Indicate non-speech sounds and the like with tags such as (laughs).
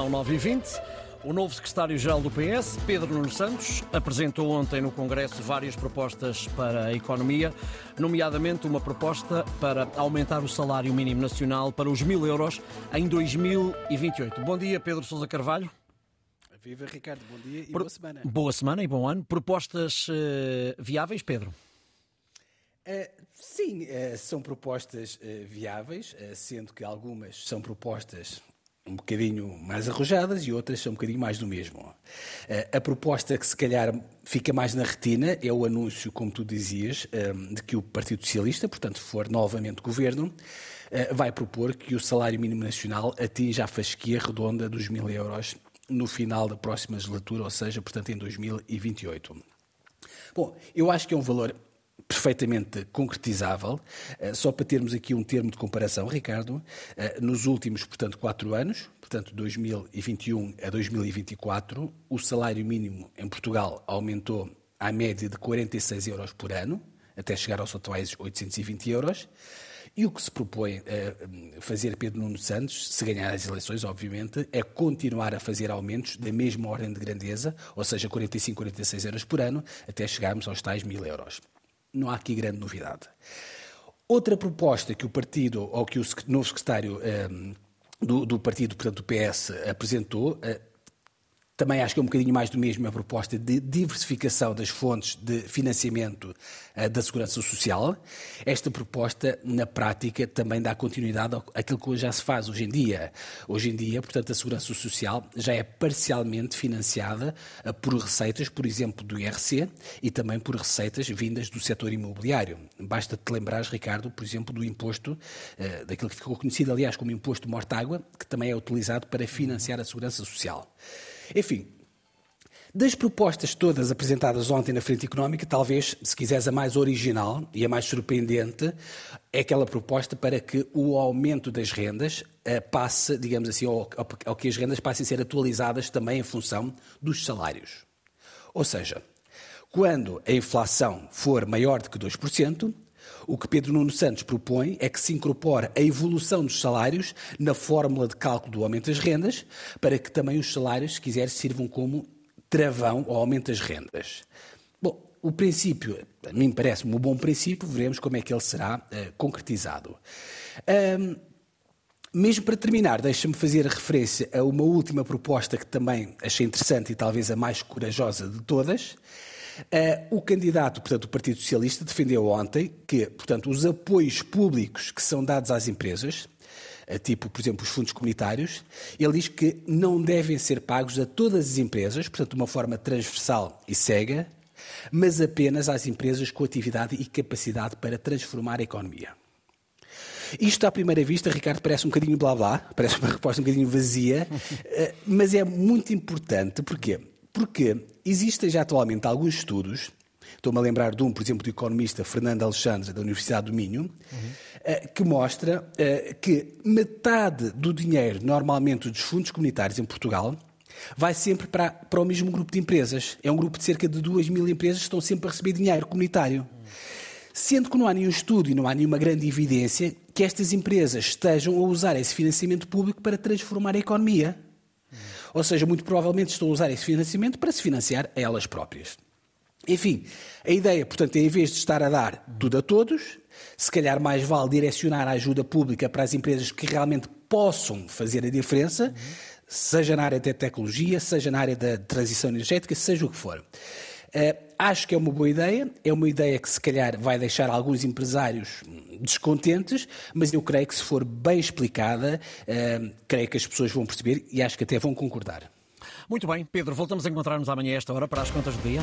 são 9h20. O novo secretário-geral do PS, Pedro Nuno Santos, apresentou ontem no Congresso várias propostas para a economia, nomeadamente uma proposta para aumentar o salário mínimo nacional para os mil euros em 2028. Bom dia, Pedro Sousa Carvalho. Viva Ricardo, bom dia e boa semana. Boa semana e bom ano. Propostas uh, viáveis, Pedro? Uh, sim, uh, são propostas viáveis, sendo que algumas são propostas um bocadinho mais arrojadas e outras são um bocadinho mais do mesmo. A proposta que se calhar fica mais na retina é o anúncio, como tu dizias, de que o Partido Socialista, portanto, for novamente governo, vai propor que o salário mínimo nacional atinja a fasquia redonda dos mil euros no final da próxima legislatura, ou seja, portanto, em 2028. Bom, eu acho que é um valor perfeitamente concretizável. Eh, só para termos aqui um termo de comparação, Ricardo, eh, nos últimos, portanto, quatro anos, portanto, 2021 a 2024, o salário mínimo em Portugal aumentou à média de 46 euros por ano, até chegar aos atuais 820 euros. E o que se propõe uh, fazer Pedro Nuno Santos, se ganhar as eleições, obviamente, é continuar a fazer aumentos da mesma ordem de grandeza, ou seja, 45, 46 euros por ano, até chegarmos aos tais mil euros. Não há aqui grande novidade. Outra proposta que o partido, ou que o novo secretário um, eh, do, do, partido, portanto, do PS, apresentou, uh, também acho que é um bocadinho mais do mesmo a proposta de diversificação das fontes de financiamento uh, da segurança social. Esta proposta, na prática, também dá continuidade àquilo que já se faz hoje em dia. Hoje em dia, portanto, a segurança social já é parcialmente financiada uh, por receitas, por exemplo, do IRC e também por receitas vindas do setor imobiliário. Basta te lembrar, Ricardo, por exemplo, do imposto, uh, daquilo que ficou conhecido, aliás, como imposto morta-água, que também é utilizado para financiar a segurança social. Enfim, das propostas todas apresentadas ontem na Frente Económica, talvez, se quiseres, a mais original e a mais surpreendente é aquela proposta para que o aumento das rendas uh, passe, digamos assim, ou, ou que as rendas passem a ser atualizadas também em função dos salários. Ou seja, quando a inflação for maior do que 2%, o que Pedro Nuno Santos propõe é que se incorpore a evolução dos salários na fórmula de cálculo do aumento das rendas, para que também os salários, se quiser, sirvam como travão ao aumento das rendas. Bom, o princípio, a mim parece-me um bom princípio, veremos como é que ele será uh, concretizado. Um, mesmo para terminar, deixa-me fazer referência a uma última proposta que também achei interessante e talvez a mais corajosa de todas, Uh, o candidato, portanto, do Partido Socialista, defendeu ontem que, portanto, os apoios públicos que são dados às empresas, uh, tipo, por exemplo, os fundos comunitários, ele diz que não devem ser pagos a todas as empresas, portanto, de uma forma transversal e cega, mas apenas às empresas com atividade e capacidade para transformar a economia. Isto, à primeira vista, Ricardo, parece um bocadinho blá blá, parece uma (laughs) resposta um bocadinho vazia, uh, mas é muito importante. Porquê? Porque existem já atualmente alguns estudos, estou-me a lembrar de um, por exemplo, do economista Fernando Alexandre, da Universidade do Minho, uhum. que mostra eh, que metade do dinheiro, normalmente dos fundos comunitários em Portugal, vai sempre para, para o mesmo grupo de empresas. É um grupo de cerca de 2 mil empresas que estão sempre a receber dinheiro comunitário. Sendo que não há nenhum estudo e não há nenhuma grande evidência que estas empresas estejam a usar esse financiamento público para transformar a economia. Ou seja, muito provavelmente estão a usar esse financiamento para se financiar a elas próprias. Enfim, a ideia, portanto, é em vez de estar a dar tudo a todos, se calhar mais vale direcionar a ajuda pública para as empresas que realmente possam fazer a diferença, seja na área da tecnologia, seja na área da transição energética, seja o que for. Uh, acho que é uma boa ideia, é uma ideia que se calhar vai deixar alguns empresários descontentes, mas eu creio que se for bem explicada, uh, creio que as pessoas vão perceber e acho que até vão concordar. Muito bem, Pedro, voltamos a encontrar-nos amanhã a esta hora para as contas do dia.